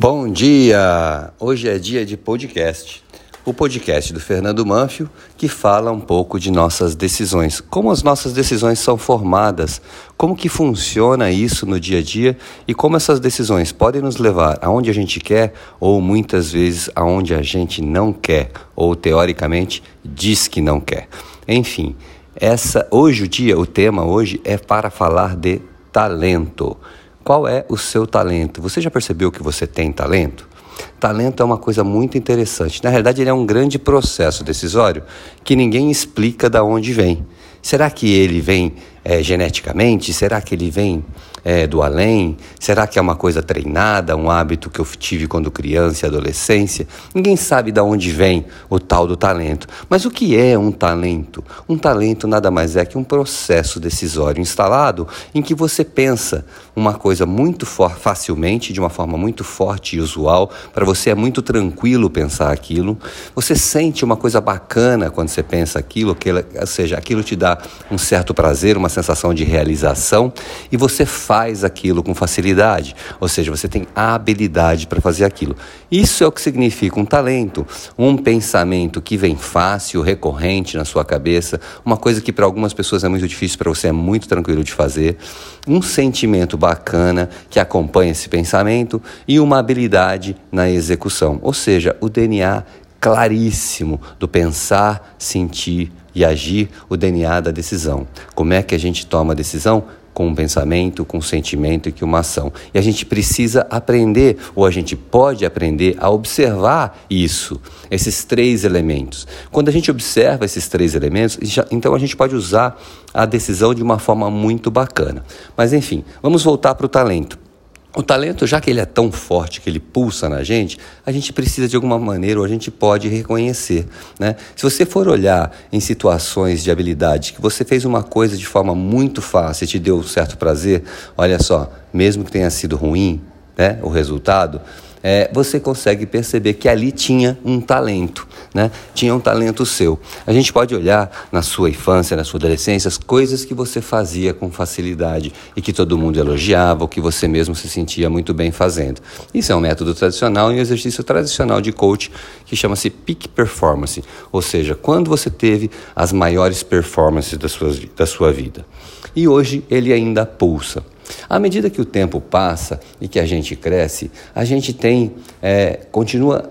Bom dia! Hoje é dia de podcast. O podcast do Fernando Manfio que fala um pouco de nossas decisões, como as nossas decisões são formadas, como que funciona isso no dia a dia e como essas decisões podem nos levar aonde a gente quer ou muitas vezes aonde a gente não quer ou teoricamente diz que não quer. Enfim, essa hoje o dia, o tema hoje é para falar de talento. Qual é o seu talento? Você já percebeu que você tem talento? Talento é uma coisa muito interessante. Na realidade, ele é um grande processo decisório que ninguém explica de onde vem. Será que ele vem é, geneticamente? Será que ele vem é, do além? Será que é uma coisa treinada, um hábito que eu tive quando criança e adolescência? Ninguém sabe de onde vem o tal do talento. Mas o que é um talento? Um talento nada mais é que um processo decisório instalado em que você pensa uma coisa muito facilmente, de uma forma muito forte e usual. Para você é muito tranquilo pensar aquilo. Você sente uma coisa bacana quando você pensa aquilo, que, ou seja, aquilo te dá um certo prazer, uma sensação de realização e você faz aquilo com facilidade, ou seja, você tem a habilidade para fazer aquilo. Isso é o que significa um talento, um pensamento que vem fácil, recorrente na sua cabeça, uma coisa que para algumas pessoas é muito difícil, para você é muito tranquilo de fazer, um sentimento bacana que acompanha esse pensamento e uma habilidade na execução, ou seja, o DNA claríssimo do pensar, sentir e agir, o DNA da decisão. Como é que a gente toma a decisão? Com um pensamento, com um sentimento e com uma ação. E a gente precisa aprender, ou a gente pode aprender a observar isso, esses três elementos. Quando a gente observa esses três elementos, então a gente pode usar a decisão de uma forma muito bacana. Mas enfim, vamos voltar para o talento. O talento, já que ele é tão forte, que ele pulsa na gente, a gente precisa de alguma maneira, ou a gente pode reconhecer. Né? Se você for olhar em situações de habilidade, que você fez uma coisa de forma muito fácil e te deu certo prazer, olha só, mesmo que tenha sido ruim né, o resultado, é, você consegue perceber que ali tinha um talento, né? tinha um talento seu. A gente pode olhar na sua infância, na sua adolescência, as coisas que você fazia com facilidade e que todo mundo elogiava, ou que você mesmo se sentia muito bem fazendo. Isso é um método tradicional e um exercício tradicional de coach que chama-se Peak Performance, ou seja, quando você teve as maiores performances da sua, da sua vida. E hoje ele ainda pulsa. À medida que o tempo passa e que a gente cresce, a gente tem, é, continua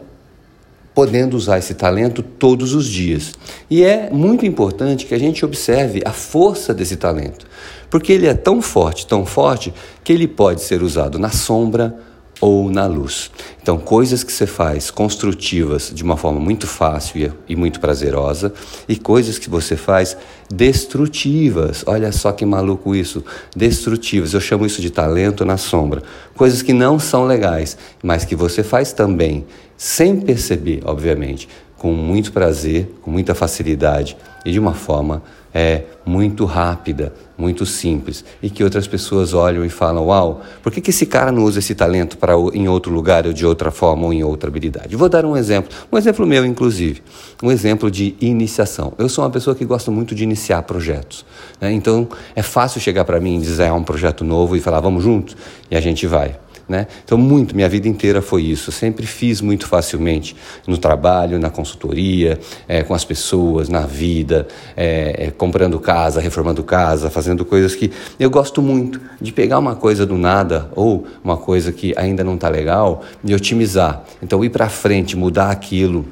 podendo usar esse talento todos os dias. E é muito importante que a gente observe a força desse talento, porque ele é tão forte, tão forte, que ele pode ser usado na sombra, ou na luz. Então, coisas que você faz construtivas de uma forma muito fácil e muito prazerosa, e coisas que você faz destrutivas. Olha só que maluco isso, destrutivas. Eu chamo isso de talento na sombra. Coisas que não são legais, mas que você faz também, sem perceber, obviamente, com muito prazer, com muita facilidade e de uma forma é, muito rápida, muito simples e que outras pessoas olham e falam: Uau, por que, que esse cara não usa esse talento para em outro lugar ou de outra forma ou em outra habilidade? Vou dar um exemplo, um exemplo meu, inclusive, um exemplo de iniciação. Eu sou uma pessoa que gosta muito de iniciar projetos, né? então é fácil chegar para mim e dizer um projeto novo e falar: Vamos juntos? E a gente vai. Né? Então, muito, minha vida inteira foi isso. Eu sempre fiz muito facilmente no trabalho, na consultoria, é, com as pessoas, na vida, é, é, comprando casa, reformando casa, fazendo coisas que eu gosto muito de pegar uma coisa do nada ou uma coisa que ainda não está legal e otimizar. Então, ir para frente, mudar aquilo,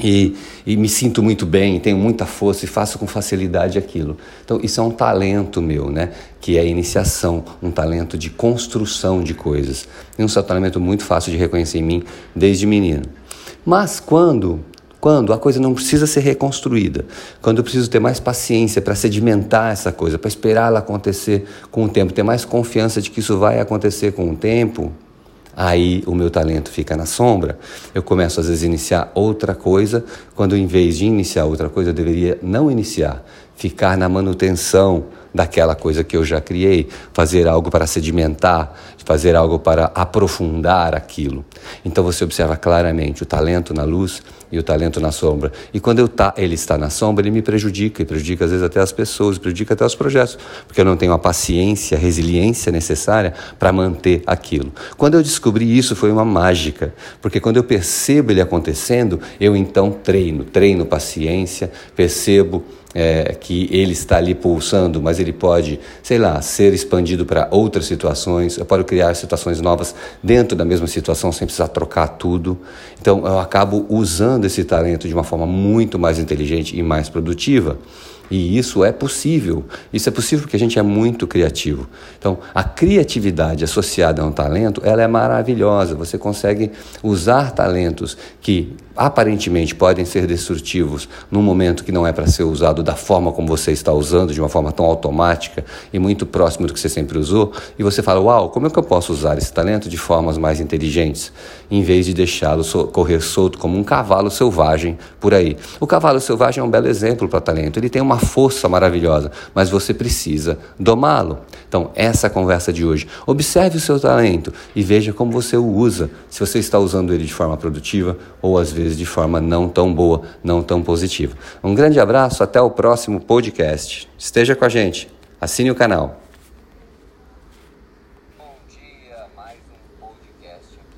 e, e, me sinto muito bem, tenho muita força e faço com facilidade aquilo. Então, isso é um talento meu, né? Que é a iniciação, um talento de construção de coisas. E um talento muito fácil de reconhecer em mim desde menino. Mas quando, quando a coisa não precisa ser reconstruída, quando eu preciso ter mais paciência para sedimentar essa coisa, para esperar ela acontecer com o tempo, ter mais confiança de que isso vai acontecer com o tempo, aí o meu talento fica na sombra, eu começo às vezes a iniciar outra coisa, quando em vez de iniciar outra coisa eu deveria não iniciar, ficar na manutenção daquela coisa que eu já criei, fazer algo para sedimentar, fazer algo para aprofundar aquilo. Então você observa claramente o talento na luz e o talento na sombra. E quando eu tá, ele está na sombra, ele me prejudica, e prejudica às vezes até as pessoas, prejudica até os projetos, porque eu não tenho a paciência, a resiliência necessária para manter aquilo. Quando eu descobri isso, foi uma mágica, porque quando eu percebo ele acontecendo, eu então treino, treino paciência, percebo é, que ele está ali pulsando, mas ele pode, sei lá, ser expandido para outras situações. Eu posso criar situações novas dentro da mesma situação sem precisar trocar tudo. Então eu acabo usando esse talento de uma forma muito mais inteligente e mais produtiva. E isso é possível. Isso é possível porque a gente é muito criativo. Então, a criatividade associada a um talento, ela é maravilhosa. Você consegue usar talentos que aparentemente podem ser destrutivos num momento que não é para ser usado da forma como você está usando, de uma forma tão automática e muito próximo do que você sempre usou, e você fala: "Uau, como é que eu posso usar esse talento de formas mais inteligentes?" Em vez de deixá-lo correr solto como um cavalo selvagem por aí. O cavalo selvagem é um belo exemplo para talento. Ele tem uma força maravilhosa, mas você precisa domá-lo. Então, essa é a conversa de hoje. Observe o seu talento e veja como você o usa. Se você está usando ele de forma produtiva ou às vezes de forma não tão boa, não tão positiva. Um grande abraço, até o próximo podcast. Esteja com a gente, assine o canal.